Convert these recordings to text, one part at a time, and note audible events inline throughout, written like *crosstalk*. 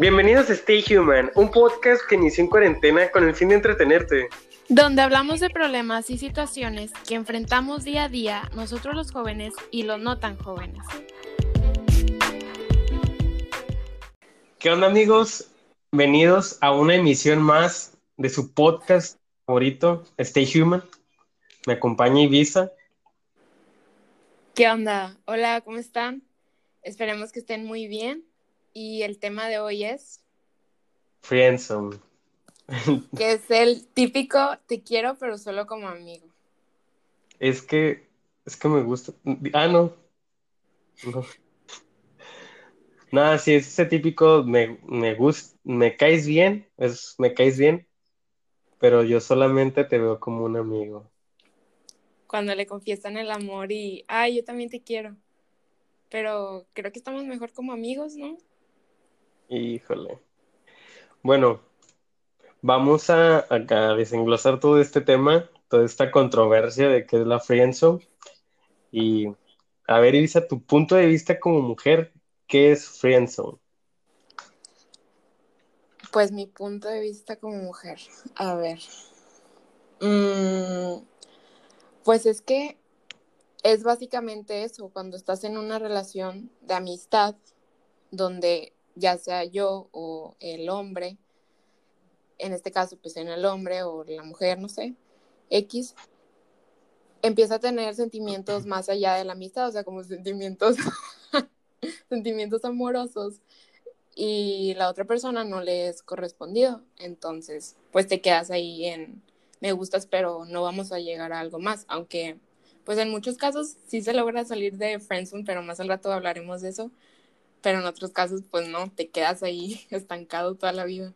Bienvenidos a Stay Human, un podcast que inició en cuarentena con el fin de entretenerte. Donde hablamos de problemas y situaciones que enfrentamos día a día nosotros los jóvenes y los no tan jóvenes. ¿Qué onda amigos? Bienvenidos a una emisión más de su podcast favorito, Stay Human. Me acompaña Ibiza. ¿Qué onda? Hola, ¿cómo están? Esperemos que estén muy bien. Y el tema de hoy es... Friendzone. que es el típico te quiero pero solo como amigo. Es que, es que me gusta. Ah, no. No. Nada, sí, es ese típico me, me gusta, me caes bien, es, me caes bien, pero yo solamente te veo como un amigo. Cuando le confiesan el amor y, ay, yo también te quiero. Pero creo que estamos mejor como amigos, ¿no? Híjole. Bueno, vamos a, a desenglosar todo este tema, toda esta controversia de qué es la friendzone. Y a ver, Isa, tu punto de vista como mujer, ¿qué es friendzone? Pues mi punto de vista como mujer, a ver. Mm, pues es que es básicamente eso, cuando estás en una relación de amistad donde ya sea yo o el hombre, en este caso pues en el hombre o la mujer, no sé, X, empieza a tener sentimientos más allá de la amistad, o sea, como sentimientos, *laughs* sentimientos amorosos y la otra persona no le es correspondido, entonces pues te quedas ahí en me gustas pero no vamos a llegar a algo más, aunque pues en muchos casos sí se logra salir de friendzone, pero más al rato hablaremos de eso, pero en otros casos pues no, te quedas ahí *laughs* estancado toda la vida.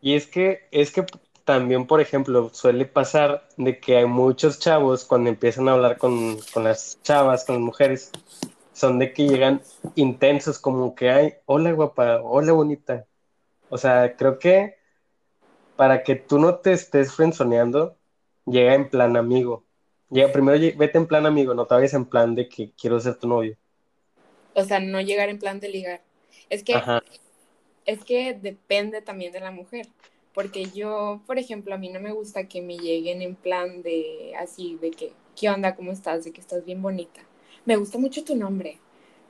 Y es que, es que también, por ejemplo, suele pasar de que hay muchos chavos cuando empiezan a hablar con, con las chavas, con las mujeres, son de que llegan intensos, como que hay, hola guapa, hola bonita. O sea, creo que para que tú no te estés frenzoneando, llega en plan amigo. Llega, primero vete en plan amigo, no te vayas en plan de que quiero ser tu novio. O sea, no llegar en plan de ligar. Es que, es que depende también de la mujer. Porque yo, por ejemplo, a mí no me gusta que me lleguen en plan de así, de que, ¿qué onda? ¿Cómo estás? De que estás bien bonita. Me gusta mucho tu nombre.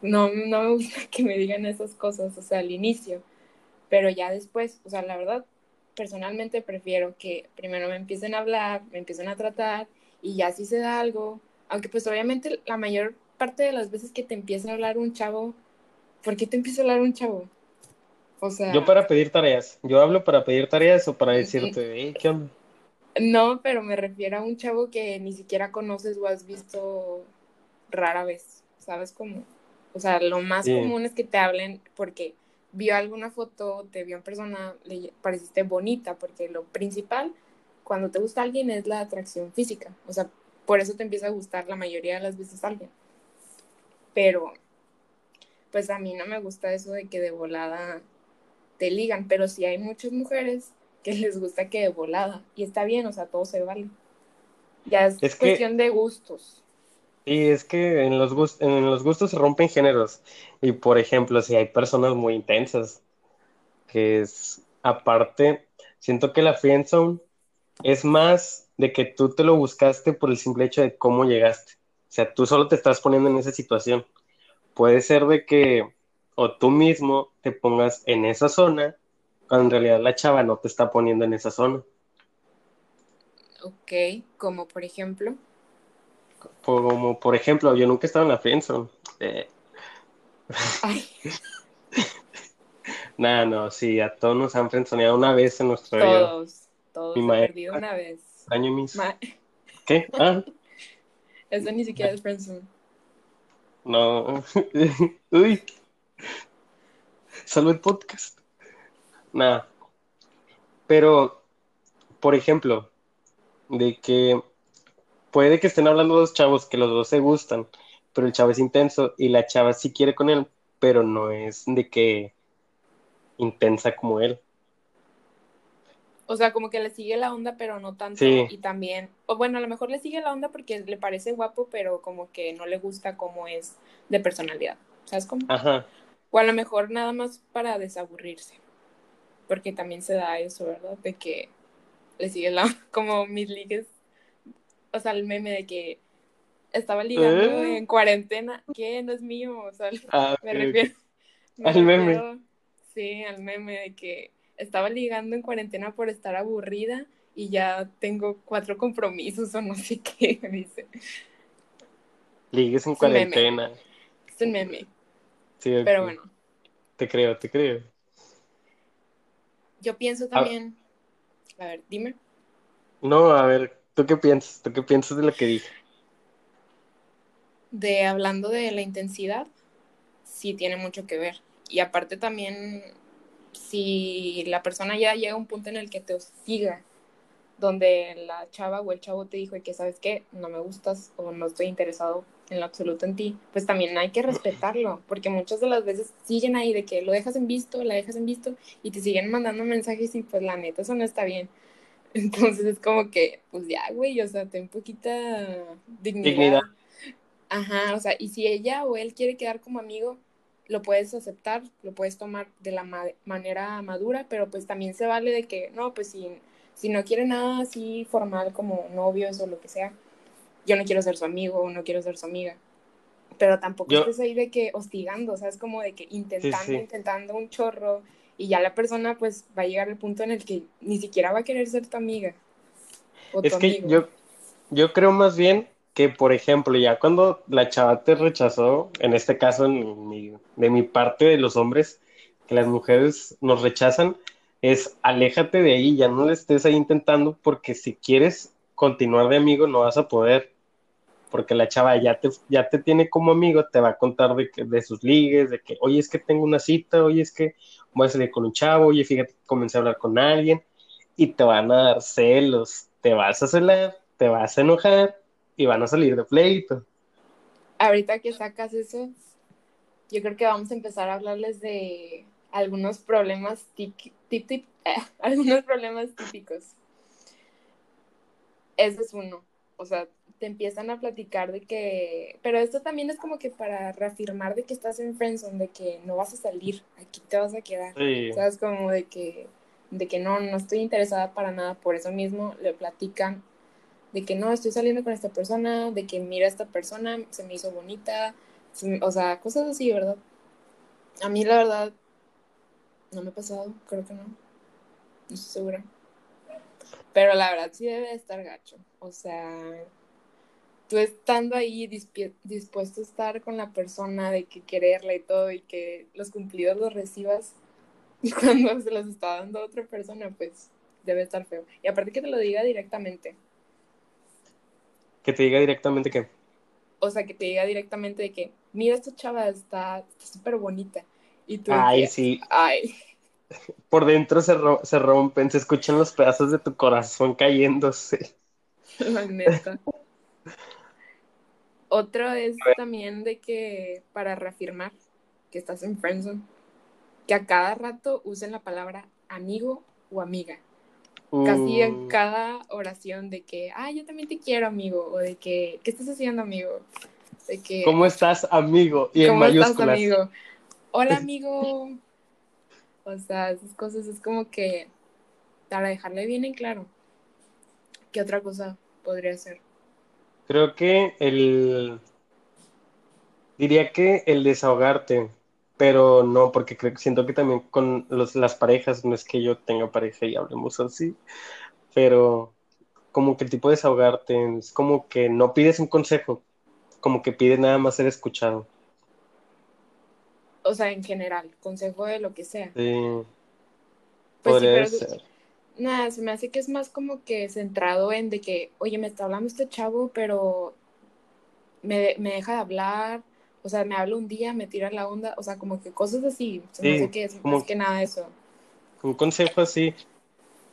No, no me gusta *laughs* que me digan esas cosas, o sea, al inicio. Pero ya después, o sea, la verdad, personalmente prefiero que primero me empiecen a hablar, me empiecen a tratar y ya si se da algo, aunque pues obviamente la mayor parte de las veces que te empieza a hablar un chavo, ¿por qué te empieza a hablar un chavo? O sea... Yo para pedir tareas, yo hablo para pedir tareas o para decirte, ¿qué onda? No, pero me refiero a un chavo que ni siquiera conoces o has visto rara vez, ¿sabes cómo? O sea, lo más común es que te hablen porque vio alguna foto, te vio en persona, le pareciste bonita, porque lo principal cuando te gusta alguien es la atracción física, o sea, por eso te empieza a gustar la mayoría de las veces alguien pero pues a mí no me gusta eso de que de volada te ligan, pero sí hay muchas mujeres que *laughs* les gusta que de volada, y está bien, o sea, todo se vale. Ya es, cuestión de gustos. Y es que en los, en los gustos se rompen géneros. Y por ejemplo, si hay personas muy intensas, que es aparte, siento que la friendzone es más de que tú te lo buscaste por el simple hecho de cómo llegaste. O sea, tú solo te estás poniendo en esa situación. Puede ser de que o tú mismo te pongas en esa zona, cuando en realidad la chava no te está poniendo en esa zona. Ok, como por ejemplo. Como por ejemplo, yo nunca he estado en la friendzone. Eh. *laughs* Nada, no, sí, a todos nos han friendzoneado una vez en nuestra vida. Todos, todos he perdido una vez. Año mis... ¿Qué? Ah. *laughs* Eso ni siquiera es friendzone. No. *laughs* Uy. Salvo el podcast. Nada. Pero, por ejemplo, de que puede que estén hablando dos chavos que los dos se gustan, pero el chavo es intenso y la chava sí quiere con él, pero no es de que intensa como él. O sea, como que le sigue la onda, pero no tanto. Y también, o bueno, a lo mejor le sigue la onda porque le parece guapo, pero como que no le gusta cómo es de personalidad. ¿Sabes cómo? Ajá. O a lo mejor nada más para desaburrirse. porque también se da eso, ¿verdad? De que le sigue la, *laughs* como mis ligues, o sea, el meme de que estaba ligando ¿Eh? en cuarentena, que no es mío, o sea, Ah, me refiero. me Al meme. Sí, al meme de que estaba ligando en cuarentena por estar aburrida y ya tengo cuatro compromisos o no sé *laughs* qué, dice. Ligues en Es un meme. cuarentena. Es un meme, Sí, pero bueno. Te creo, te creo. Yo pienso A- también, a ver, dime. No, a ver, ¿tú qué piensas? ¿Tú qué piensas de lo que dije? De hablando de la intensidad, sí tiene mucho que ver. Y aparte también, si la persona ya llega a un punto en el que te hostiga, donde la chava o el chavo te dijo que, ¿sabes qué? No me gustas o no estoy interesado en lo absoluto en ti, pues también hay que respetarlo, porque muchas de las veces siguen ahí de que lo dejas en visto, la dejas en visto y te siguen mandando mensajes y pues la neta eso no está bien. *laughs* Entonces es como que, pues ya, güey, o sea, ten poquita dignidad. Dignidad. Ajá, o sea, y si ella o él quiere quedar como amigo, lo puedes aceptar, lo puedes tomar de la ma- manera madura, pero pues también se vale de que, no, pues si, si no quiere nada así formal como novios o lo que sea, yo no quiero ser su amigo o no quiero ser su amiga. Pero tampoco Yo- estés ahí de que hostigando, o sea, es como de que intentando, sí. intentando un chorro, y ya la persona pues va a llegar al punto en el que ni siquiera va a querer ser tu amiga. O tu Es que amigo. yo, yo creo más bien que, por ejemplo, ya cuando la chava te rechazó, en este caso de mi parte de los hombres, que las mujeres nos rechazan, es aléjate de ahí, ya no le estés ahí intentando, porque si quieres continuar de amigo no vas a poder, porque la chava ya te, ya te tiene como amigo, te va a contar de, que- de sus ligues, de que, oye, es que tengo una cita, oye, es que voy a salir con un chavo, oye, fíjate, comencé a hablar con alguien, y te van a dar celos, te vas a celar, te vas a enojar y van a salir de pleito. ahorita que sacas eso, yo creo que vamos a empezar a hablarles de algunos problemas tip, tip, tip, eh, *laughs* algunos problemas típicos. Ese es uno. O sea, te empiezan a platicar de que, pero esto también es como que para reafirmar de que estás en friendzone, de que no vas a salir, aquí te vas a quedar. Sí. ¿Sabes? Como de que, de que no, no estoy interesada para nada, por eso mismo le platican de que no, estoy saliendo con esta persona, de que mira a esta persona, se me hizo bonita, o sea, cosas así, ¿verdad? A mí la verdad no me ha pasado, creo que no, no estoy segura. Pero la verdad sí debe de estar gacho, o sea, tú estando ahí dispuesto a estar con la persona, de que quererla y todo, y que los cumplidos los recibas, *laughs* cuando se los está dando a otra persona, pues debe estar feo. Y aparte que te lo diga directamente. Que te diga directamente que, O sea, que te diga directamente de que, mira, esta chava está súper bonita. Y tú, ay, que, sí, ay, *laughs* por dentro se, ro- se rompen, se escuchan los pedazos de tu corazón cayéndose. *laughs* neta. Otro es también de que, para reafirmar que estás en friendzone, que a cada rato usen la palabra amigo o amiga. Casi en Mm, cada oración de que, ah, yo también te quiero, amigo. O de que, ¿qué estás haciendo, amigo? De que, ¿Cómo estás, amigo? Y en ¿Cómo estás, mayúsculas. amigo? Hola, *laughs* amigo. O sea, esas cosas es como que para dejarle bien en claro. ¿Qué otra cosa podría ser? Creo que el... Diría que el desahogarte, pero no, porque creo, siento que también con los, las parejas, no es que yo tenga pareja y hablemos así, pero como que el tipo de desahogarte es como que no pides un consejo, como que pides nada más ser escuchado. O sea, en general, consejo de lo que sea. Sí, Pues sí, pero ser. nada, se me hace que es más como que centrado en de que, oye, me está hablando este chavo, pero me, me deja de hablar. O sea, me habla un día, me tira la onda. O sea, como que cosas así. Sí, hace que es como- más que nada eso. Un consejo así,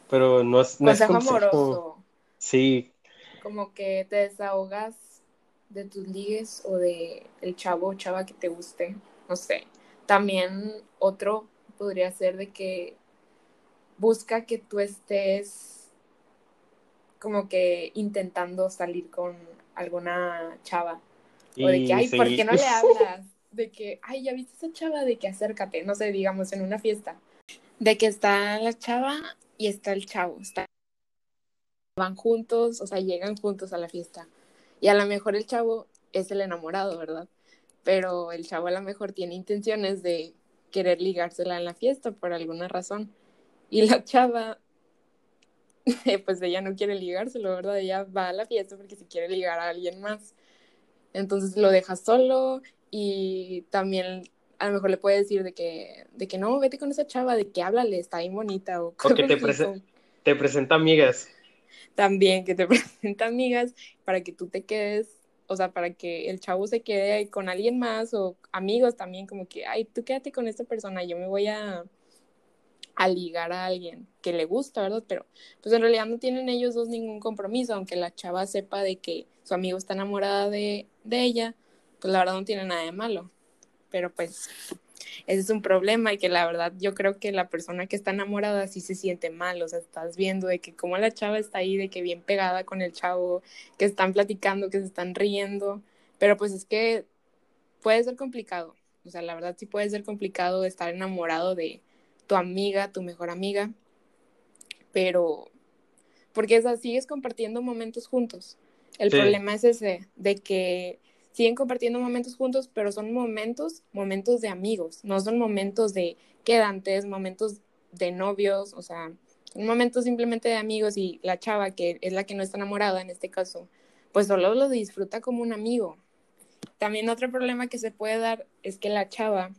pero no es, no es Consejo consejo. amoroso. Sí, como que te desahogas de tus ligues o de el chavo o chava que te guste, no sé. También otro podría ser de que busca que tú estés como que intentando salir con alguna chava o de que, ay, ¿por qué no le hablas? De que, ay, ya viste esa chava, de que acércate, no sé, digamos, en una fiesta. De que está la chava y está el chavo. Está... Van juntos, o sea, llegan juntos a la fiesta. Y a lo mejor el chavo es el enamorado, ¿verdad? Pero el chavo a lo mejor tiene intenciones de querer ligársela en la fiesta por alguna razón. Y la chava, *laughs* pues ella no quiere ligárselo, ¿verdad? Ella va a la fiesta porque se quiere ligar a alguien más. Entonces lo deja solo y también a lo mejor le puede decir de que, de que no, vete con esa chava, de que háblale, está bien bonita. O, que te, te presenta amigas. También que te *laughs* presenta amigas para que tú te quedes o sea, para que el chavo se quede con alguien más o amigos también, como que, ay, tú quédate con esta persona, yo me voy a, a ligar a alguien que le gusta, ¿verdad? Pero pues en realidad no tienen ellos dos ningún compromiso, aunque la chava sepa de que su amigo está enamorada de, ella, pues la verdad no tiene nada de malo. Pero pues ese es un problema y que la verdad yo creo que la persona que está enamorada sí se siente mal, o sea, estás viendo de que como la chava está ahí, de que bien pegada con el chavo, que están platicando, que se están riendo, pero pues es que puede ser complicado, o sea, la verdad sí puede ser complicado estar enamorado de tu amiga, tu mejor amiga, pero porque es así, sigues compartiendo momentos juntos. El problema es ese, de que siguen compartiendo momentos juntos, pero son momentos, momentos de amigos, no son momentos de quedantes, momentos de novios, o sea, son momentos simplemente de amigos y la chava, que es la que no está enamorada en este caso, pues solo lo disfruta como un amigo. También otro problema que se puede dar es que la chava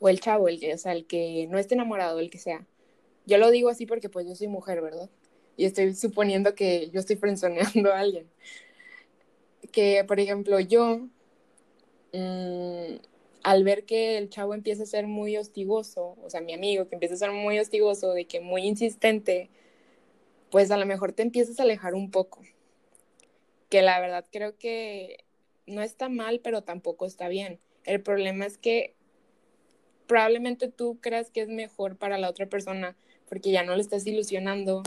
o el chavo, el que, o sea, el que no esté enamorado, el que sea. Yo lo digo así porque pues yo soy mujer, ¿verdad? Y estoy suponiendo que yo estoy frenzoneando a alguien que, por ejemplo, yo, mm, al ver que el chavo empieza a ser muy hostigoso, o sea, mi amigo que empieza a ser muy hostigoso, de que muy insistente, pues a lo mejor te empiezas a alejar un poco. Que la verdad creo que no está mal, pero tampoco está bien. El problema es que probablemente tú creas que es mejor para la otra persona porque ya no le estás ilusionando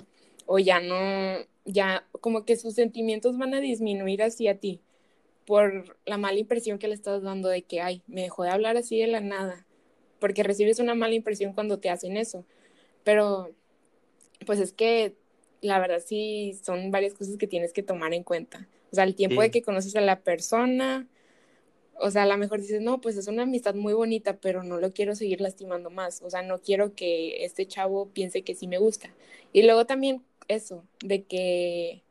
o ya no, ya como que sus sentimientos van a disminuir hacia ti por la mala impresión que le estás dando de que, ay, me dejó de hablar así de la nada, porque recibes una mala impresión cuando te hacen eso. Pero, pues es que la verdad sí son varias cosas que tienes que tomar en cuenta. O sea, el tiempo de que conoces a la persona, o sea, a lo mejor dices, no, pues es una amistad muy bonita, pero no lo quiero seguir lastimando más. O sea, no quiero que este chavo piense que sí me gusta. Y luego también eso, de que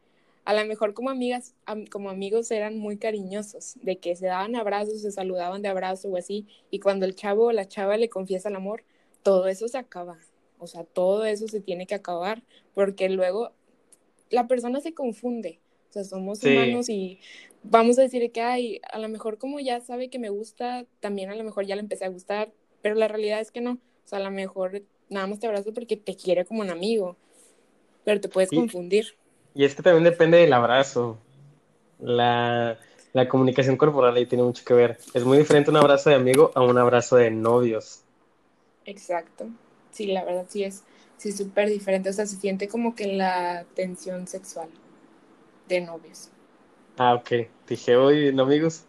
a lo mejor como amigas, como amigos eran muy cariñosos, de que se daban abrazos, se saludaban de abrazo o así, y cuando el chavo o la chava le confiesa el amor, todo eso se acaba. O sea, todo eso se tiene que acabar, porque luego la persona se confunde. O sea, somos humanos y vamos a decir que, ay, a lo mejor como ya sabe que me gusta, también a lo mejor ya le empecé a gustar, pero la realidad es que no. O sea, a lo mejor nada más te abrazo porque te quiere como un amigo pero te puedes confundir. Y es que también depende del abrazo. La, la comunicación corporal ahí tiene mucho que ver. Es muy diferente un abrazo de amigo a un abrazo de novios. Exacto. Sí, la verdad sí es sí súper diferente. O sea, se siente como que la tensión sexual de novios. Ah, ok. Dije, hoy, ¿no, amigos?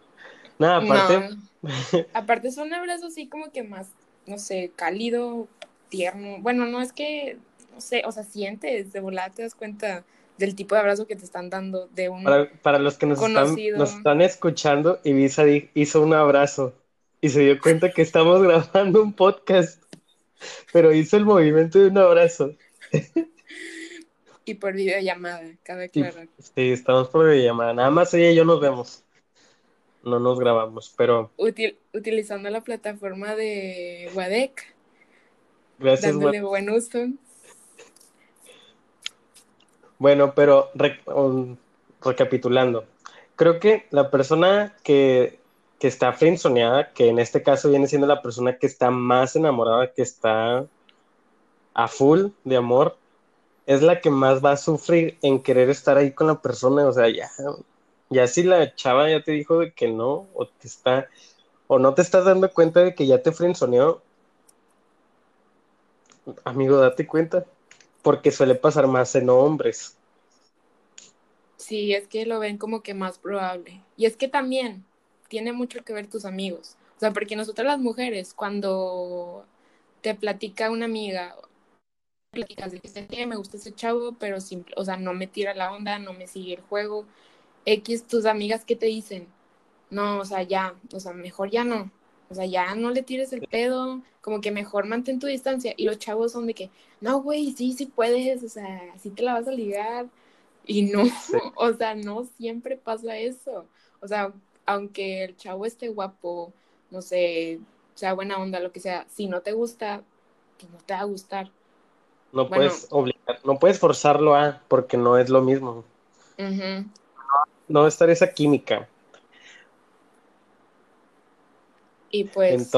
Nada, aparte. *laughs* aparte es un abrazo así como que más, no sé, cálido, tierno. Bueno, no es que no sé, o sea, sientes, de volada te das cuenta del tipo de abrazo que te están dando de un para, los que nos están, nos están, escuchando, Ibiza hizo un abrazo y se dio cuenta que estamos *laughs* grabando un podcast, pero hizo el movimiento de un abrazo. y por videollamada, cabe aclarar. Sí, estamos por videollamada, nada más ella y yo nos vemos. No nos grabamos, pero... utilizando la plataforma de Wadec. Gracias, Dándole buen uso. Bueno, pero recapitulando, creo que la persona que, que está frenzoneada, que en este caso viene siendo la persona que está más enamorada, que está a full de amor, es la que más va a sufrir en querer estar ahí con la persona. O sea, ya, ya si la chava ya te dijo de que no, o te está, o no te estás dando cuenta de que ya te frenzoneó, amigo, date cuenta porque suele pasar más en hombres. Sí, es que lo ven como que más probable. Y es que también tiene mucho que ver tus amigos. O sea, porque nosotras las mujeres, cuando te platica una amiga, platicas de que me gusta ese chavo, pero simple, o sea, no me tira la onda, no me sigue el juego. X, tus amigas, ¿qué te dicen? No, o sea, ya, o sea, mejor ya no. O sea, ya no le tires el pedo, como que mejor mantén tu distancia. Y los chavos son de que, no, güey, sí, sí puedes, o sea, así te la vas a ligar. Y no, *laughs* o sea, no siempre pasa eso. O sea, aunque el chavo esté guapo, no sé, sea buena onda, lo que sea, si no te gusta, pues no te va a gustar. No puedes obligar, no puedes forzarlo a, porque no es lo mismo. No a estar esa química. Y pues.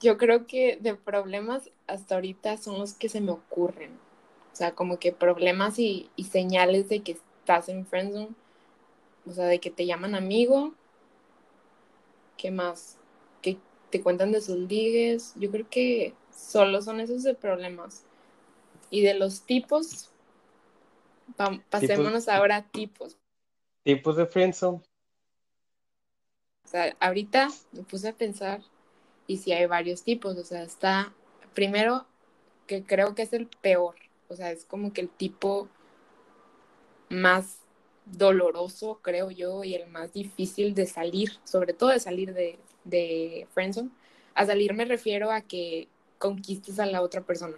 Yo creo que de problemas hasta ahorita son los que se me ocurren. O sea, como que problemas y, y señales de que estás en friendzone. O sea, de que te llaman amigo. ¿Qué más? Que te cuentan de sus ligues. Yo creo que solo son esos de problemas. Y de los tipos, pasémonos ahora a tipos. Tipos de friendzone. O sea, ahorita me puse a pensar y si hay varios tipos. O sea, está primero que creo que es el peor. O sea, es como que el tipo más doloroso, creo yo, y el más difícil de salir, sobre todo de salir de, de Friendzone. A salir me refiero a que conquistes a la otra persona.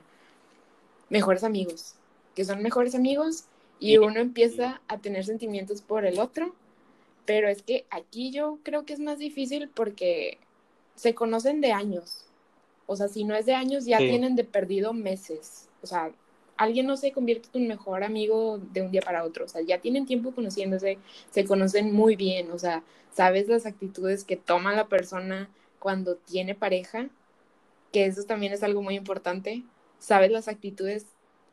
Mejores amigos, que son mejores amigos y uno empieza a tener sentimientos por el otro, pero es que aquí yo creo que es más difícil porque se conocen de años. O sea, si no es de años, ya tienen de perdido meses. O sea, alguien no se convierte en tu mejor amigo de un día para otro. O sea, ya tienen tiempo conociéndose, se conocen muy bien. O sea, sabes las actitudes que toma la persona cuando tiene pareja que eso también es algo muy importante. Sabes las actitudes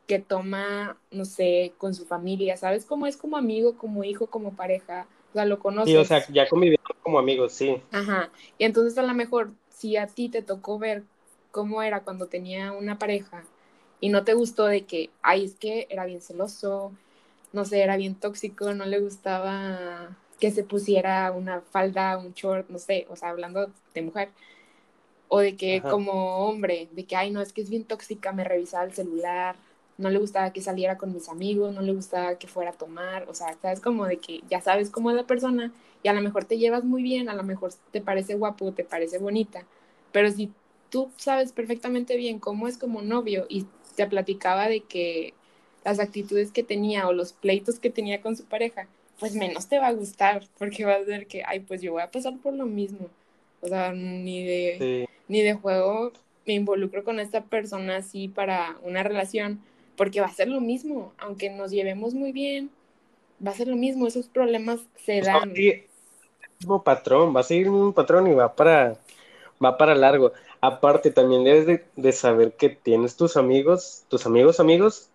que toma, no sé, con su familia, sabes cómo es como amigo, como hijo, como pareja, sea, lo conoces. Sí, o sea, ya convivieron como amigos, sí. Ajá, y entonces a lo mejor, si a ti te tocó ver cómo era cuando tenía una pareja y no te gustó de que, ay, es que era bien celoso, no sé, era bien tóxico, no le gustaba que se pusiera una falda, un short, no sé, o sea, hablando de mujer, o de que como hombre, de que, ay, no, es que es bien tóxica, me revisaba el celular, no le gustaba que saliera con mis amigos, no le gustaba que fuera a tomar, o sea, sabes como de que ya sabes cómo es la persona y a lo mejor te llevas muy bien, a lo mejor te parece guapo, te parece bonita, pero si tú sabes perfectamente bien cómo es como novio y te platicaba de que las actitudes que tenía o los pleitos que tenía con su pareja, pues menos te va a gustar, porque vas a ver que, ay, pues yo voy a pasar por lo mismo. O sea, ni de, ni de juego me involucro con esta persona así para una relación, porque va a ser lo mismo, aunque nos llevemos muy bien, va a ser lo mismo, esos problemas se dan. el mismo patrón, va a seguir el mismo patrón y va para, va para largo. Aparte, también debes de, saber que tienes tus amigos, tus amigos amigos,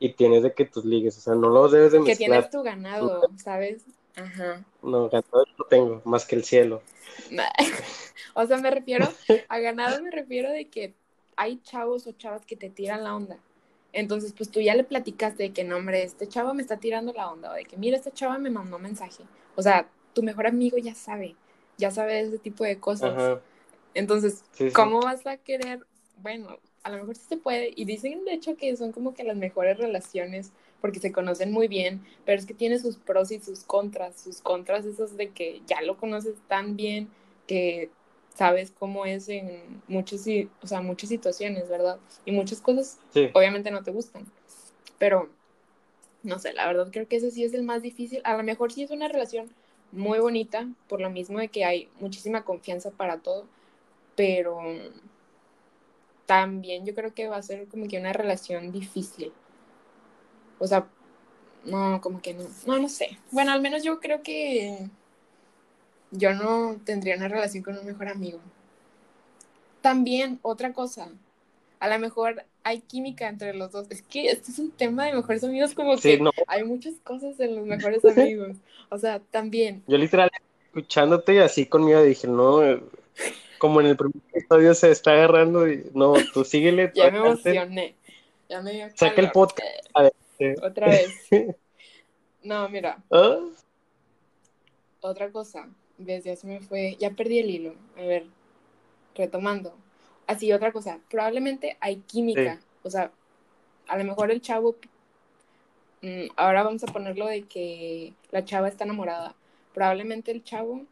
y tienes de que tus ligues, o sea, no los debes de mezclar. Que tienes tu ganado, ¿sabes? Ajá. No, ganado no tengo, más que el cielo. *laughs* o sea, me refiero, a ganado me refiero de que hay chavos o chavas que te tiran la onda. Entonces, pues tú ya le platicaste de que, no, hombre, este chavo me está tirando la onda, o de que, mira, este chavo me mandó mensaje. O sea, tu mejor amigo ya sabe, ya sabe ese tipo de cosas. Entonces, ¿cómo vas a querer? Bueno, a lo mejor sí se puede, y dicen de hecho que son como que las mejores relaciones porque se conocen muy bien, pero es que tiene sus pros y sus contras. Sus contras esos de que ya lo conoces tan bien que sabes cómo es en muchas, o sea, muchas situaciones, ¿verdad? Y muchas cosas obviamente no te gustan. Pero, no sé, la verdad creo que ese sí es el más difícil. A lo mejor sí es una relación muy bonita, por lo mismo de que hay muchísima confianza para todo, pero también yo creo que va a ser como que una relación difícil. O sea, no, como que no, no, no sé. Bueno, al menos yo creo que yo no tendría una relación con un mejor amigo. También, otra cosa, a lo mejor hay química entre los dos. Es que este es un tema de mejores amigos, como que hay muchas cosas en los mejores amigos. O sea, también. Yo literal, escuchándote así conmigo, dije, no, como en el primer episodio se está agarrando, y no, tú síguele. ya me emocioné. Ya me dio Saca el podcast. A ver. Otra vez. *laughs* No, mira. ¿Ah? Otra cosa. Desde ya se me fue. Ya perdí el hilo. A ver. Retomando. así otra cosa, probablemente hay química, o sea, a lo mejor el chavo, mm, ahora vamos a ponerlo de que la chava está enamorada, probablemente el chavo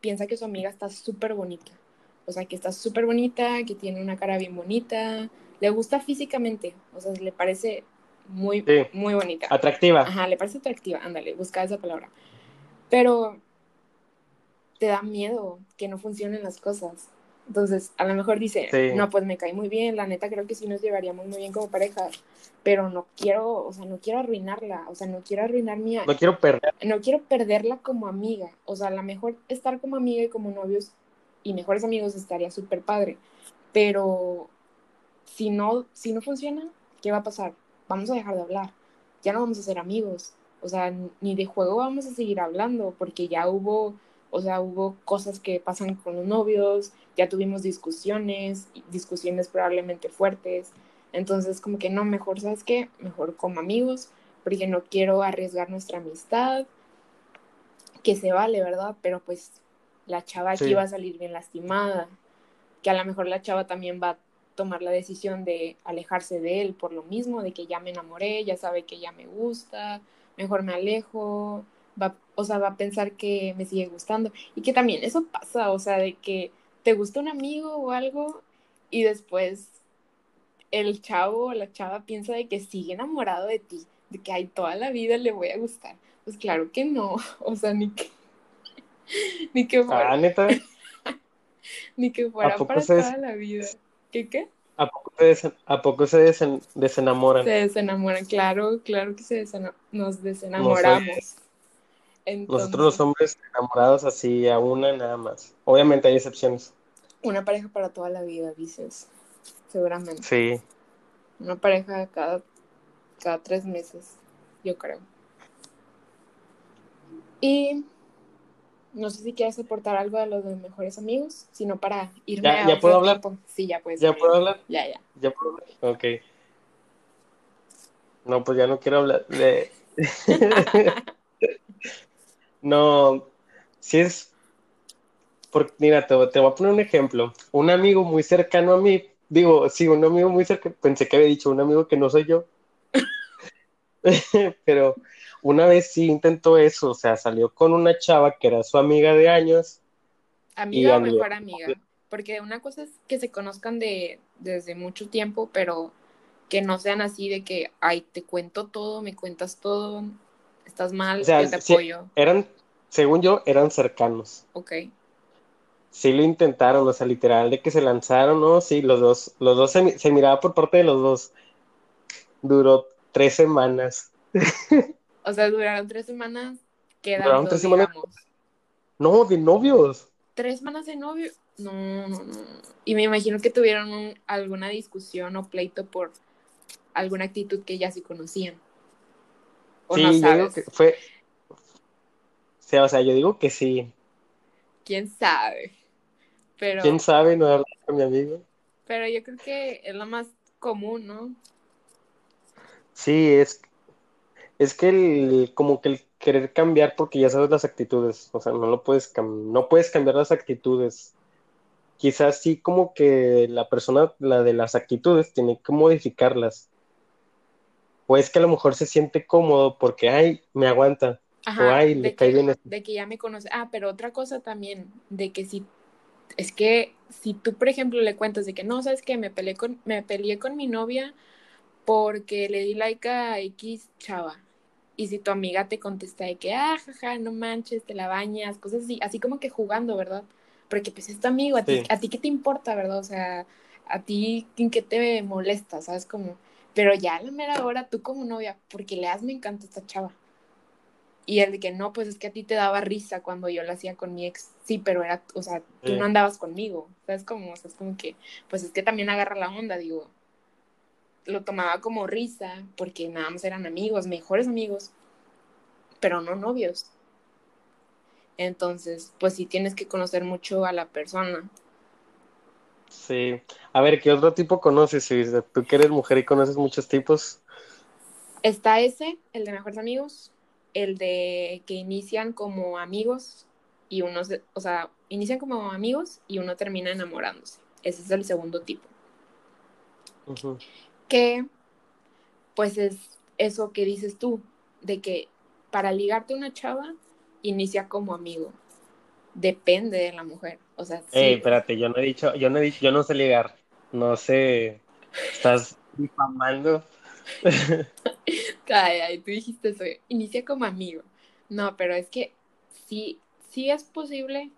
piensa que su amiga está súper bonita, o sea, que está súper bonita, que tiene una cara bien bonita, le gusta físicamente, o sea, le parece muy, muy bonita. Atractiva. Ajá, le parece atractiva, ándale, busca esa palabra. Pero te da miedo que no funcionen las cosas. Entonces, a lo mejor dice, no, pues me cae muy bien, la neta creo que sí nos llevaríamos muy bien como pareja, pero no quiero, o sea, no quiero arruinarla, o sea, no quiero arruinar mi... No quiero perder. No quiero perderla como amiga, o sea, a lo mejor estar como amiga y como novios y mejores amigos estaría súper padre, pero si no, si no funciona, ¿qué va a pasar? Vamos a dejar de hablar, ya no vamos a ser amigos, o sea, ni de juego vamos a seguir hablando, porque ya hubo o sea, hubo cosas que pasan con los novios, ya tuvimos discusiones, discusiones probablemente fuertes. Entonces, como que no, mejor, ¿sabes qué? Mejor como amigos, porque no quiero arriesgar nuestra amistad, que se vale, ¿verdad? Pero pues la chava aquí va a salir bien lastimada, que a lo mejor la chava también va a tomar la decisión de alejarse de él por lo mismo, de que ya me enamoré, ya sabe que ya me gusta, mejor me alejo, va, o sea, va a pensar que me sigue gustando. Y que también eso pasa, o sea, de que te gusta un amigo o algo y después el chavo o la chava piensa de que sigue enamorado de ti, de que hay toda la vida le voy a gustar. Pues claro que no, *laughs* o sea, ni que *laughs* *laughs* ni que fuera, ah, neta. ni que fuera para toda la vida. ¿Qué qué? ¿A poco se, ¿a poco se desenamoran? Se desenamoran, claro, claro que se nos desenamoramos. Nosotros los hombres enamorados así a una nada más. Obviamente hay excepciones. Una pareja para toda la vida, dices. Seguramente. Sí. Una pareja cada, cada tres meses, yo creo. Y no sé si quieres aportar algo a los de mejores amigos, sino para irme ¿Ya, a ¿ya puedo hablar? Sí, ya puedes. ¿Ya puedo hablar? Ya, ya. ¿Ya puedo hablar? Ok. No, pues ya no quiero hablar de... *laughs* No, si es. Porque, mira, te, voy a poner un ejemplo. Un amigo muy cercano a mí, digo, sí, un amigo muy cercano, pensé que había dicho un amigo que no soy yo. *laughs* Pero una vez sí intentó eso, o sea, salió con una chava que era su amiga de años. Amiga o mejor amiga. Porque una cosa es que se conozcan de, desde mucho tiempo, pero que no sean así de que, ay, te cuento todo, me cuentas todo, estás mal, yo te apoyo. eran, según yo, eran cercanos. Ok. Sí lo intentaron, o sea, literal, de que se lanzaron, ¿no? Sí, los dos, los dos se, se miraba por parte de los dos. Duró tres semanas. *laughs* o sea, duraron tres semanas quedando, duraron tres semanas. No, de novios. Tres semanas de novio. No, no, no. Y me imagino que tuvieron alguna discusión o pleito por alguna actitud que ya sí conocían sí, yo digo que fue. O sea, yo digo que sí. ¿Quién sabe? Pero... ¿Quién sabe? No hablar con mi amigo. Pero yo creo que es lo más común, ¿no? Sí, es, es que el, como que el querer cambiar porque ya sabes las actitudes, o sea, no lo puedes, no puedes cambiar las actitudes. Quizás sí como que la persona, la de las actitudes, tiene que modificarlas. O es que a lo mejor se siente cómodo porque, ay, me aguanta. o ay, le cae bien. De que ya me conoce. Ah, pero otra cosa también, de que si, es que si tú, por ejemplo, le cuentas de que no, sabes que me peleé con, me peleé con mi novia porque le di like a X chava. Y si tu amiga te contesta de que, ah, jaja, no manches, te la bañas, cosas así, así como que jugando, ¿verdad? Porque pues es tu amigo, a, ti, a ti qué te importa, ¿verdad? O sea, a ti, ¿en qué te molesta? ¿Sabes? Como, pero ya a la mera hora, tú como novia, porque le das me encanta esta chava. Y el de que no, pues es que a ti te daba risa cuando yo lo hacía con mi ex. Sí, pero era, o sea, tú no andabas conmigo. ¿Sabes cómo? O sea, es como que, pues es que también agarra la onda, digo. Lo tomaba como risa, porque nada más eran amigos, mejores amigos, pero no novios. Entonces, pues sí tienes que conocer mucho a la persona Sí. A ver, ¿qué otro tipo conoces? Si tú que eres mujer y conoces muchos tipos. Está ese, el de mejores amigos, el de que inician como amigos y uno, o sea, inician como amigos y uno termina enamorándose. Ese es el segundo tipo. Que, pues es eso que dices tú, de que para ligarte a una chava, inicia como amigo. Depende de la mujer. O sea, sí. espérate, yo no he dicho, yo no he dicho, yo no sé ligar. No sé. Estás difamando. *laughs* Ay, tú dijiste eso. Inicia como amigo. No, pero es que sí, sí es posible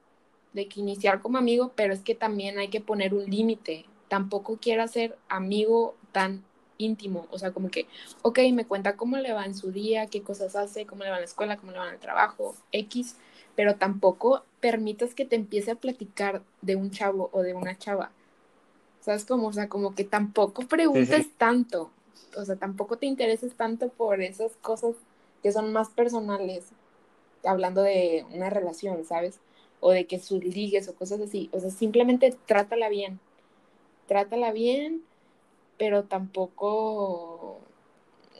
de que iniciar como amigo, pero es que también hay que poner un límite. Tampoco quiero ser amigo tan íntimo, o sea, como que, ok, me cuenta cómo le va en su día, qué cosas hace, cómo le va en la escuela, cómo le va en el trabajo, X, pero tampoco permitas que te empiece a platicar de un chavo o de una chava. ¿Sabes cómo? O sea, como que tampoco preguntes tanto, o sea, tampoco te intereses tanto por esas cosas que son más personales, hablando de una relación, ¿sabes? O de que sus ligues o cosas así. O sea, simplemente trátala bien. Trátala bien, pero tampoco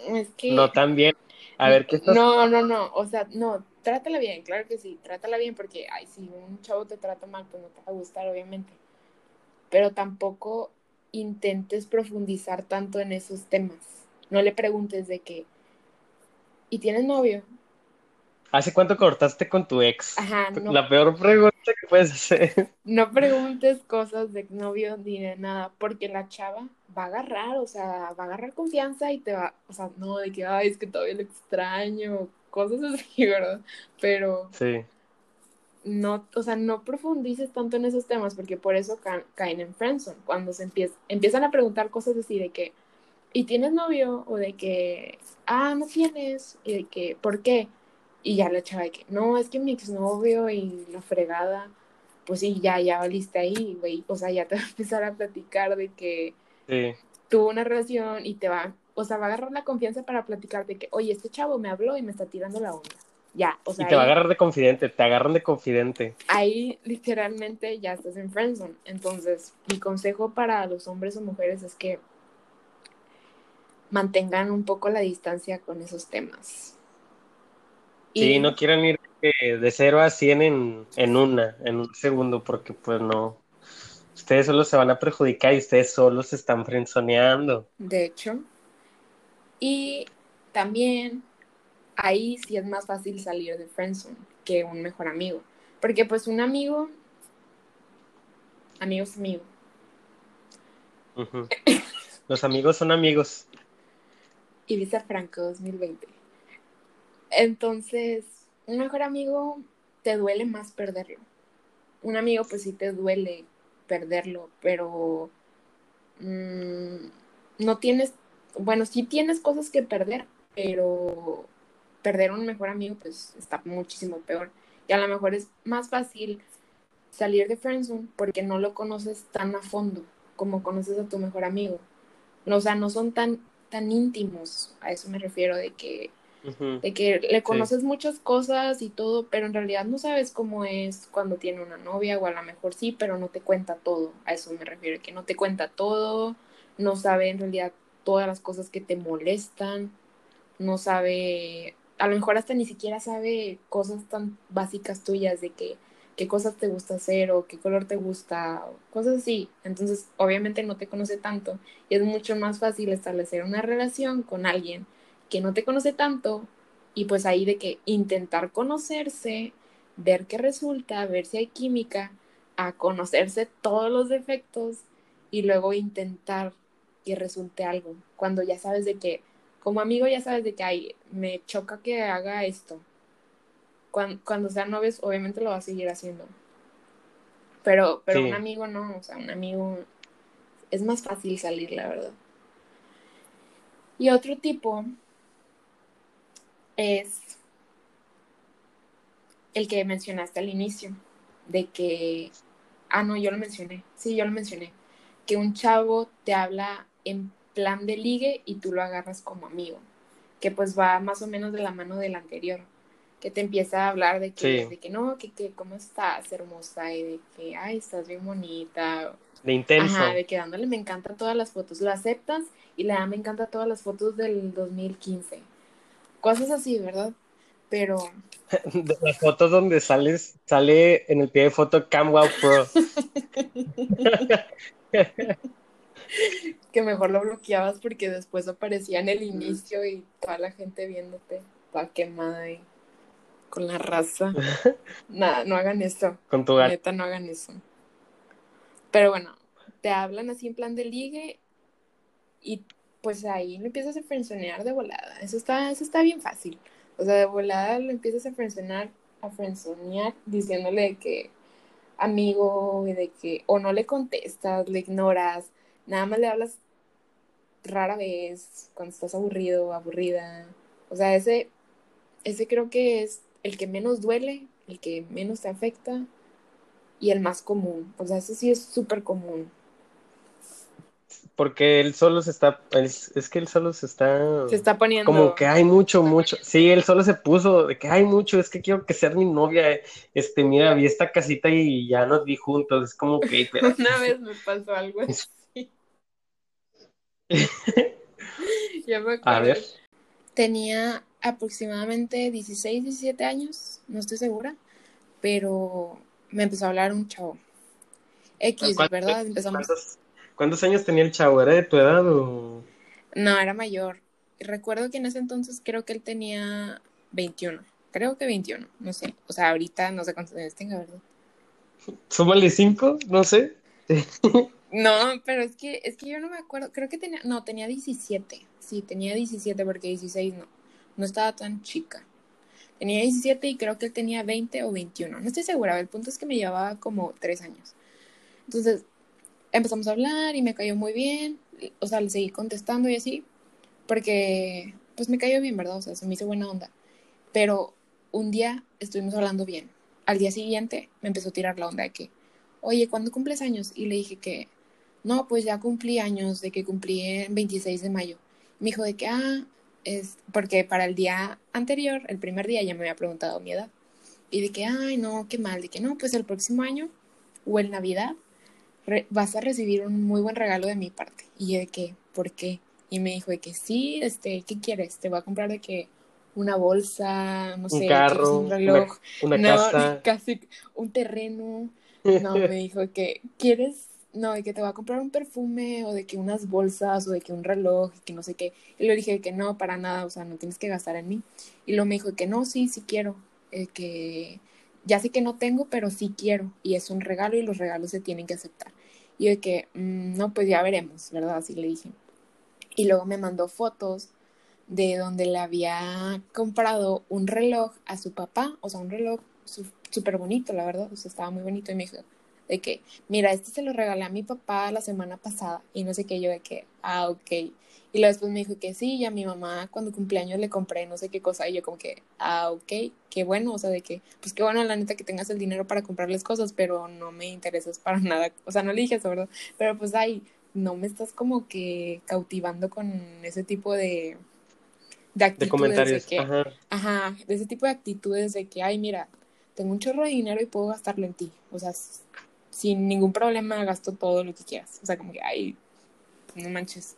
es que no tan bien. A ver, ¿qué estás No, no, no, o sea, no, trátala bien, claro que sí, trátala bien porque ay, si un chavo te trata mal, pues no te va a gustar obviamente. Pero tampoco intentes profundizar tanto en esos temas. No le preguntes de que ¿y tienes novio? ¿Hace cuánto cortaste con tu ex? Ajá, no, La peor pregunta que puedes hacer. No preguntes cosas de novio ni de nada, porque la chava va a agarrar, o sea, va a agarrar confianza y te va, o sea, no de que, ay, es que todavía lo extraño, cosas *laughs* así, ¿verdad? Pero... Sí. No, o sea, no profundices tanto en esos temas, porque por eso caen en friendzone, cuando se empieza, empiezan a preguntar cosas así de que, ¿y tienes novio? O de que, ah, no tienes, y de que, ¿por qué? Y ya la chava de que, no, es que mi exnovio y la fregada, pues sí, ya, ya valiste ahí, güey. O sea, ya te va a empezar a platicar de que tuvo una relación y te va, o sea, va a agarrar la confianza para platicar de que, oye, este chavo me habló y me está tirando la onda. Ya, o sea. Y te va a agarrar de confidente, te agarran de confidente. Ahí literalmente ya estás en friendzone. Entonces, mi consejo para los hombres o mujeres es que mantengan un poco la distancia con esos temas Sí, no quieren ir de 0 a 100 en, en una, en un segundo, porque pues no. Ustedes solo se van a perjudicar y ustedes solo se están frenzoneando. De hecho. Y también ahí sí es más fácil salir de friendzone que un mejor amigo. Porque pues un amigo, amigo es amigo. *laughs* Los amigos son amigos. Ibiza Franco 2020. Entonces, un mejor amigo te duele más perderlo. Un amigo pues sí te duele perderlo, pero mm, no tienes, bueno, sí tienes cosas que perder, pero perder un mejor amigo pues está muchísimo peor. Y a lo mejor es más fácil salir de friendzone porque no lo conoces tan a fondo como conoces a tu mejor amigo. O sea, no son tan, tan íntimos, a eso me refiero, de que de que le conoces muchas cosas y todo, pero en realidad no sabes cómo es cuando tiene una novia o a lo mejor sí, pero no te cuenta todo, a eso me refiero, que no te cuenta todo, no sabe en realidad todas las cosas que te molestan, no sabe, a lo mejor hasta ni siquiera sabe cosas tan básicas tuyas de que qué cosas te gusta hacer o qué color te gusta, o cosas así. Entonces, obviamente no te conoce tanto y es mucho más fácil establecer una relación con alguien que no te conoce tanto y pues ahí de que intentar conocerse, ver qué resulta, ver si hay química, a conocerse todos los defectos y luego intentar que resulte algo. Cuando ya sabes de que, como amigo ya sabes de que ay, me choca que haga esto. Cuando, cuando sean novios, obviamente lo va a seguir haciendo. Pero, pero un amigo no, o sea, un amigo es más fácil salir, la verdad. Y otro tipo es el que mencionaste al inicio, de que, ah, no, yo lo mencioné, sí, yo lo mencioné, que un chavo te habla en plan de ligue y tú lo agarras como amigo, que pues va más o menos de la mano del anterior, que te empieza a hablar de que, de que no, que, que cómo estás hermosa y de que, ay, estás bien bonita. De intenso. Ajá, de que dándole me encantan todas las fotos, lo aceptas y le da me encanta todas las fotos del 2015 cosas así, ¿verdad? Pero. *laughs* De las fotos donde sales, sale en el pie de foto CamWow Pro. *laughs* *laughs* *laughs* que mejor lo bloqueabas porque después aparecía en el inicio y toda la gente viéndote, toda quemada ahí, con la raza. *laughs* Nada, no hagan eso. Con tu Neta, no hagan eso. Pero bueno, te hablan así en plan de ligue y pues ahí lo empiezas a frenzonear de volada. Eso está, eso está bien fácil. O sea, de volada lo empiezas a frenzonear, a frenzonear diciéndole que amigo y de que o no le contestas, le ignoras, nada más le hablas rara vez cuando estás aburrido, aburrida. O sea, ese, ese creo que es el que menos duele, el que menos te afecta y el más común. O sea, ese sí es súper común. Porque él solo se está, es, que él solo se está... Se está poniendo... Como que hay mucho, mucho. Sí, él solo se puso de que hay mucho, es que quiero que sea mi novia. Este, mira, vi esta casita y ya nos vi juntos. Es como que... *laughs* Una vez me pasó algo así. *laughs* *laughs* ya me acuerdo. A ver. Tenía aproximadamente 16, 17 años, no estoy segura, pero me empezó a hablar un chavo. X, ¿verdad? Empezamos... ¿Cuántos años tenía el chavo? ¿Era de tu edad o...? No, era mayor. Recuerdo que en ese entonces creo que él tenía 21. Creo que 21, no sé. O sea, ahorita no sé cuántos años tenga, ¿verdad? Súmale 5, no sé. *laughs* no, pero es que, es que yo no me acuerdo. Creo que tenía, no, tenía 17. Sí, tenía 17 porque 16 no. No estaba tan chica. Tenía 17 y creo que él tenía 20 o 21. No estoy segura. El punto es que me llevaba como 3 años. Entonces, empezamos a hablar y me cayó muy bien, o sea, le seguí contestando y así, porque pues me cayó bien, ¿verdad? O sea, se me hizo buena onda. Pero un día estuvimos hablando bien. Al día siguiente me empezó a tirar la onda de que, oye, ¿cuándo cumples años? Y le dije que, no, pues ya cumplí años, de que cumplí en 26 de mayo. Me dijo de que, ah, es porque para el día anterior, el primer día, ya me había preguntado mi edad. Y de que, ay, no, qué mal, de que no, pues el próximo año o el Navidad vas a recibir un muy buen regalo de mi parte. Y yo de que, ¿por qué? Y me dijo de que sí, este, ¿qué quieres? Te voy a comprar de que una bolsa, no sé, un carro, un reloj, una, *laughs* casa, casi un terreno. *laughs* No, me dijo que quieres, no, de que te va a comprar un perfume o de que unas bolsas o de que un reloj, que no sé qué. Y le dije que no, para nada, o sea, no tienes que gastar en mí. Y luego me dijo que no, sí, sí quiero, eh, que ya sé que no tengo, pero sí quiero. Y es un regalo y los regalos se tienen que aceptar. Y de que, mm, no, pues ya veremos, ¿verdad? Así le dije. Y luego me mandó fotos de donde le había comprado un reloj a su papá, o sea, un reloj súper bonito, la verdad, o sea, estaba muy bonito. Y me dijo, de que, mira, este se lo regalé a mi papá la semana pasada y no sé qué, yo de que, ah, ok. Y luego después me dijo que sí, y a mi mamá cuando cumpleaños le compré no sé qué cosa y yo como que, ah, ok, qué bueno, o sea, de que, pues qué bueno la neta que tengas el dinero para comprarles cosas, pero no me interesas para *laughs* nada, o sea, no le dije eso, ¿verdad? Pero pues ay, no me estás como que cautivando con ese tipo de, de actitudes. De comentarios, que, ajá. ajá, de ese tipo de actitudes de que, ay, mira, tengo un chorro de dinero y puedo gastarlo en ti, o sea, sin ningún problema gasto todo lo que quieras. O sea, como que, ay, no manches.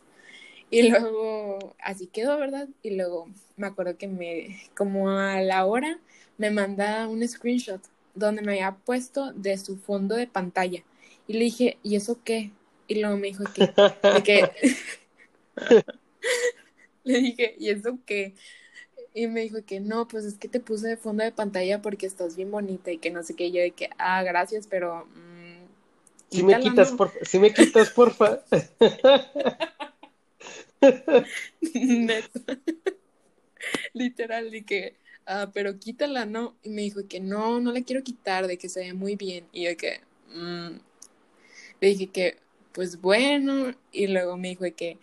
Y luego, así quedó, ¿verdad? Y luego me acuerdo que me, como a la hora, me manda un screenshot donde me había puesto de su fondo de pantalla. Y le dije, ¿y eso qué? Y luego me dijo que, *laughs* le dije, ¿y eso qué? Y me dijo que no, pues es que te puse de fondo de pantalla porque estás bien bonita y que no sé qué. Y yo de que, ah, gracias, pero si me quitas, porfa. Si me quitas, porfa. Literal, y que, ah, pero quítala, ¿no? Y me dijo que no, no la quiero quitar, de que se ve muy bien. Y yo que, mm". le dije que, pues bueno. Y luego me dijo que,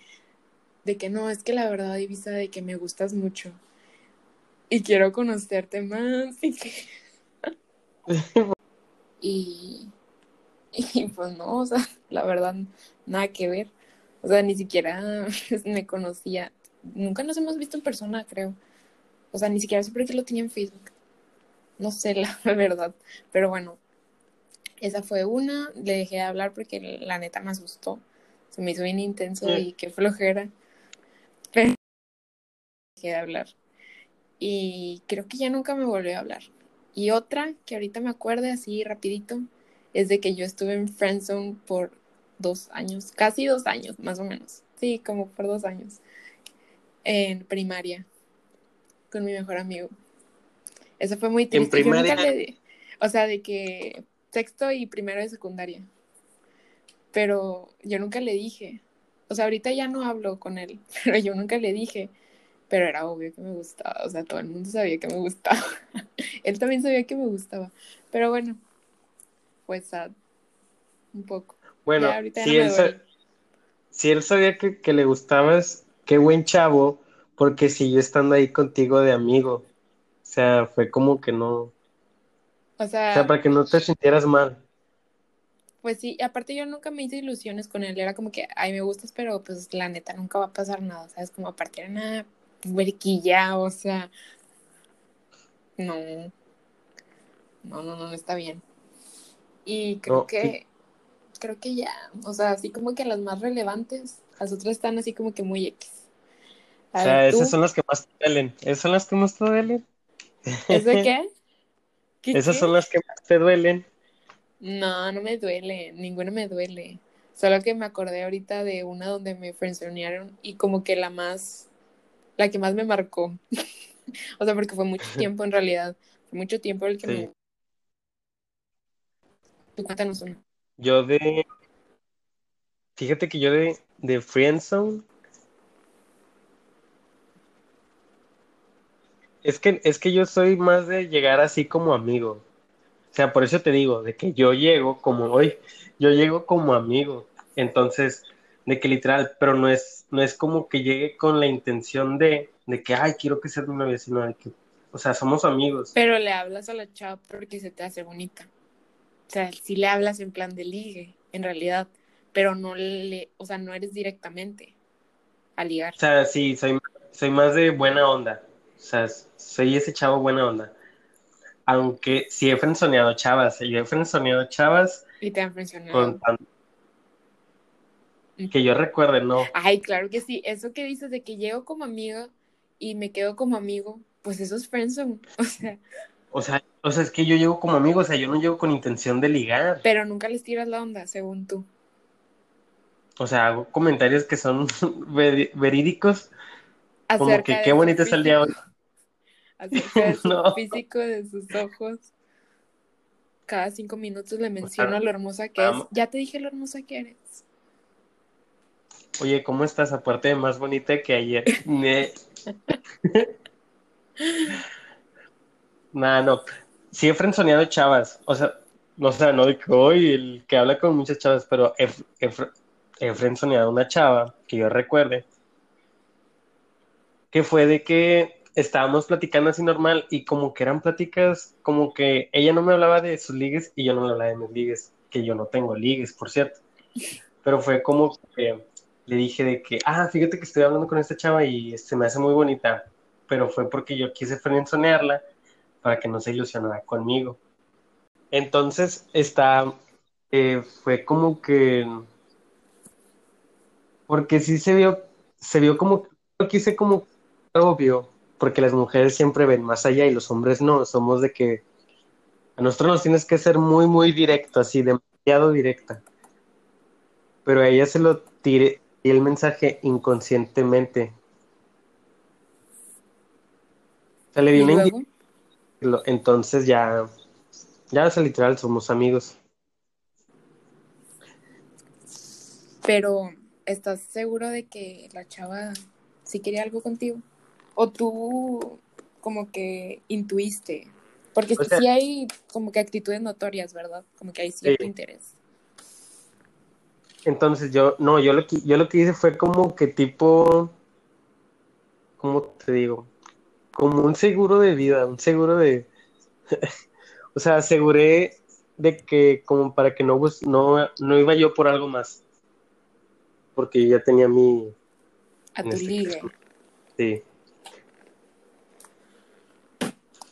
de que no, es que la verdad, Divisa, de que me gustas mucho. Y quiero conocerte más. Y que. *laughs* y *laughs* Y pues no, o sea, *laughs* la verdad, nada que ver. O sea, ni siquiera *laughs* me conocía. Nunca nos hemos visto en persona, creo. O sea, ni siquiera sé por qué lo tenía en Facebook. No sé la verdad. Pero bueno, esa fue una. Le dejé de hablar porque la neta me asustó. Se me hizo bien intenso y qué flojera. Pero dejé de hablar. Y creo que ya nunca me volvió a hablar. Y otra que ahorita me acuerde así rapidito es de que yo estuve en Friendzone por dos años, casi dos años, más o menos. Sí, como por dos años. En primaria. Con mi mejor amigo. Eso fue muy triste. En primaria. o sea, de que sexto y primero de secundaria. Pero yo nunca le dije. O sea, ahorita ya no hablo con él, *laughs* pero yo nunca le dije. Pero era obvio que me gustaba. O sea, todo el mundo sabía que me gustaba. *laughs* él también sabía que me gustaba. Pero bueno, pues sad. Un poco. Bueno, si, él si, él sabía que, que le gustabas, qué buen chavo, porque siguió estando ahí contigo de amigo. O sea, fue como que no. O sea, o sea, para que no te sintieras mal. Pues sí, aparte yo nunca me hice ilusiones con él, era como que, ay, me gustas, pero pues la neta nunca va a pasar nada, ¿sabes? Como aparte era una huerquilla, o sea, no, no, no, no, está bien. Y creo que, creo que ya, o sea, así como que las más relevantes, las otras están así como que muy X. o sea, esas son las que más te duelen, esas son las que más te duelen. ¿Es de qué? *laughs* esas son las que más te duelen. No, no me duele, ninguna me duele. Solo que me acordé ahorita de una donde me frencionaron y como que la más, la que más me marcó. *laughs* o sea, porque fue mucho *laughs* tiempo en realidad. Fue mucho tiempo el que me... Tú cuéntanos uno. Yo de... Fíjate que yo de, de Friendzone... Es que, es que yo soy más de llegar así como amigo. O sea, por eso te digo, de que yo llego como hoy, yo llego como amigo. Entonces, de que literal, pero no es, no es como que llegue con la intención de, de que, ay, quiero que sea mi novia, sino de que, o sea, somos amigos. Pero le hablas a la chava porque se te hace bonita. O sea, si le hablas en plan de ligue, en realidad, pero no le, o sea, no eres directamente a ligar. O sea, sí, soy, soy más de buena onda. O sea, soy ese chavo buena onda aunque sí he frenzoneado chavas, yo he frenzoneado chavas. Y te han frenzoneado. Que yo recuerde, no. Ay, claro que sí. Eso que dices de que llego como amiga y me quedo como amigo, pues eso es friendzone. *laughs* O sea. O sea, o sea, es que yo llego como amigo, o sea, yo no llego con intención de ligar. Pero nunca les tiras la onda, según tú. O sea, hago comentarios que son *laughs* verídicos. como que qué bonito es el día hoy acerca de *laughs* su físico, de sus ojos. Cada cinco minutos le menciono lo hermosa que es. Ya te dije lo hermosa que eres. Oye, ¿cómo estás? Aparte de más bonita que ayer. *laughs* nah, no. Sí he frenzoneado chavas. O sea, no sé, no de que hoy el que habla con muchas chavas, pero he, he, he frenzoneado una chava que yo recuerde. Que fue de que estábamos platicando así normal y como que eran pláticas, como que ella no me hablaba de sus ligues y yo no le hablaba de mis ligues, que yo no tengo ligues, por cierto. Pero fue como que le dije de que, ah, fíjate que estoy hablando con esta chava y se me hace muy bonita, pero fue porque yo quise frenzonearla para que no se ilusionara conmigo. Entonces, está, eh, fue como que, porque sí se vio, se vio como, yo quise como obvio, porque las mujeres siempre ven más allá y los hombres no, somos de que a nosotros nos tienes que ser muy, muy directo, así, demasiado directa. Pero a ella se lo tiré el mensaje inconscientemente. O sea, le di Entonces ya, ya es literal, somos amigos. Pero, ¿estás seguro de que la chava sí quería algo contigo? o tú como que intuiste? Porque sí hay como que actitudes notorias, ¿verdad? Como que hay cierto interés. Entonces yo, no, yo lo que, yo lo que hice fue como que tipo, ¿cómo te digo? Como un seguro de vida, un seguro de, *laughs* o sea, aseguré de que como para que no, no, no iba yo por algo más, porque ya tenía mi... A tu este ligue. Sí.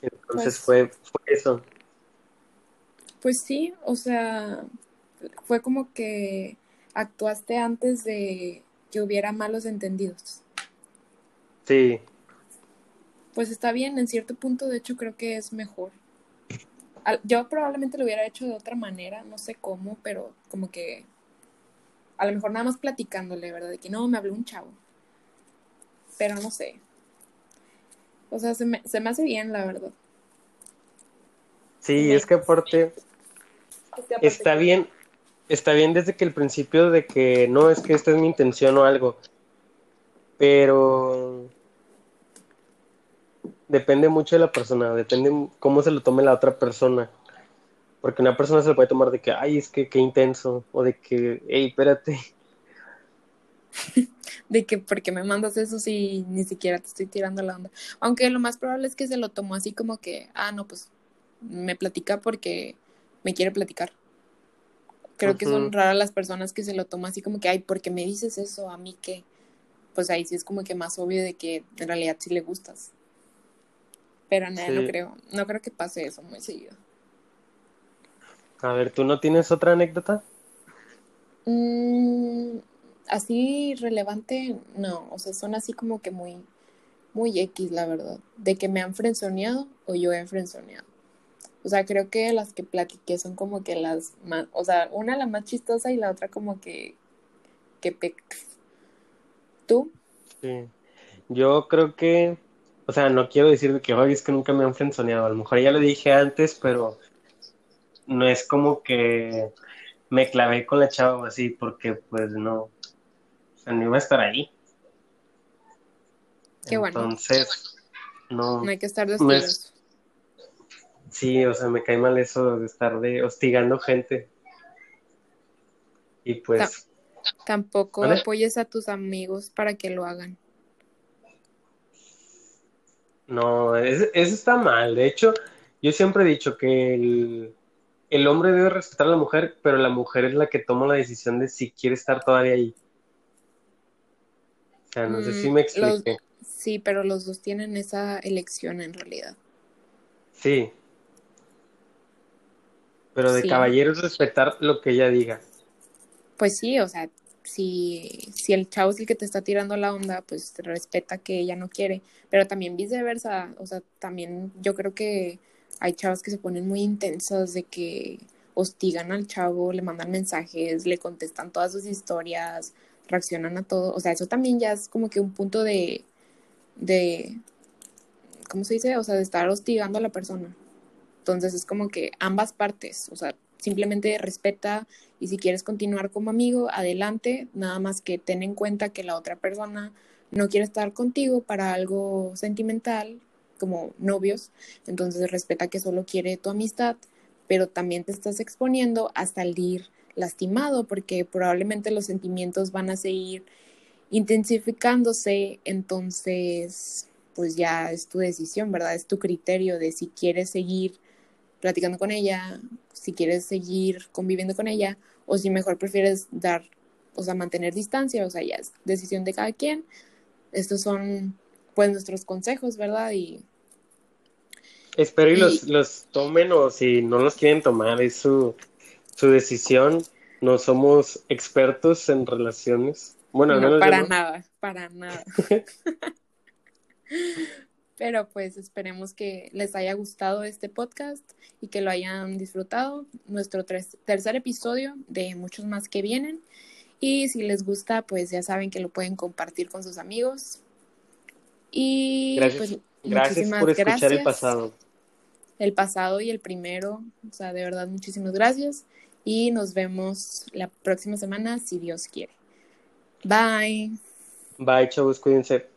Entonces pues fue, eso. Pues sí, o sea, fue como que actuaste antes de que hubiera malos entendidos. Sí. Pues está bien, en cierto punto de hecho creo que es mejor. Yo probablemente lo hubiera hecho de otra manera, no sé cómo, pero como que a lo mejor nada más platicándole, ¿verdad? De que no, me habló un chavo. Pero no sé. O sea, se me, se me hace bien, la verdad. Sí, es que aparte está bien, está bien desde que el principio de que no es que esta es mi intención o algo, pero depende mucho de la persona, depende cómo se lo tome la otra persona. Porque una persona se lo puede tomar de que, ay, es que qué intenso, o de que, hey, espérate. *laughs* de que, ¿por qué me mandas eso si ni siquiera te estoy tirando la onda? Aunque lo más probable es que se lo tomó así como que, ah, no, pues me platica porque me quiere platicar. Creo que son raras las personas que se lo toman así como que, ay, ¿por qué me dices eso? ¿A mí qué? Pues ahí sí es como que más obvio de que en realidad sí le gustas. Pero nada, no creo, no creo que pase eso muy seguido. A ver, ¿tú no tienes otra anécdota? Mm, así relevante, no, o sea, son así como que muy, muy X, la verdad, de que me han frenzoneado o yo he frenzoneado. O sea, creo que las que platiqué son como que las más, o sea, una la más chistosa y la otra como que, que pe... ¿Tú? Sí, yo creo que o sea, no quiero decir que, hoy es que nunca me han frenzoneado. A lo mejor ya lo dije antes, pero no es como que me clavé con la chava o así, porque pues no, o sea, no iba a estar ahí. Qué bueno. Entonces, no. No hay que estar de Sí, o sea, me cae mal eso de estar de hostigando gente. Y pues. tampoco apoyes a tus amigos para que lo hagan. No, eso está mal. De hecho, yo siempre he dicho que el, hombre debe respetar a la mujer, pero la mujer es la que toma la decisión de si quiere estar todavía ahí. O sea, no sé si me mm, expliqué. sí, pero los dos tienen esa elección en realidad. Sí. Pero de caballero es respetar lo que ella diga. Pues sí, o sea, si, si el chavo es el que te está tirando la onda, pues respeta que ella no quiere, pero también viceversa, o sea, también yo creo que hay chavos que se ponen muy intensos de que hostigan al chavo, le mandan mensajes, le contestan todas sus historias, reaccionan a todo, o sea, eso también ya es como que un punto de, de, ¿cómo se dice? O sea, de estar hostigando a la persona. Entonces es como que ambas partes, o sea, simplemente respeta y si quieres continuar como amigo, adelante, nada más que ten en cuenta que la otra persona no quiere estar contigo para algo sentimental, como novios, entonces respeta que solo quiere tu amistad, pero también te estás exponiendo a salir lastimado porque probablemente los sentimientos van a seguir intensificándose, entonces pues ya es tu decisión, ¿verdad? Es tu criterio de si quieres seguir platicando con ella, si quieres seguir conviviendo con ella o si mejor prefieres dar, o sea, mantener distancia, o sea, ya es decisión de cada quien. Estos son pues nuestros consejos, ¿verdad? Y espero y, los, los tomen o si no los quieren tomar, es su, su decisión. No somos expertos en relaciones. Bueno, no, para nada, para nada. *laughs* *laughs* Pero pues esperemos que les haya gustado este podcast y que lo hayan disfrutado. Nuestro tercer episodio de muchos más que vienen. Y si les gusta, pues ya saben que lo pueden compartir con sus amigos. Y gracias, pues gracias por escuchar el pasado. El pasado y el primero. O sea, de verdad, muchísimas gracias. Y nos vemos la próxima semana, si Dios quiere. Bye. Bye, chavos, cuídense.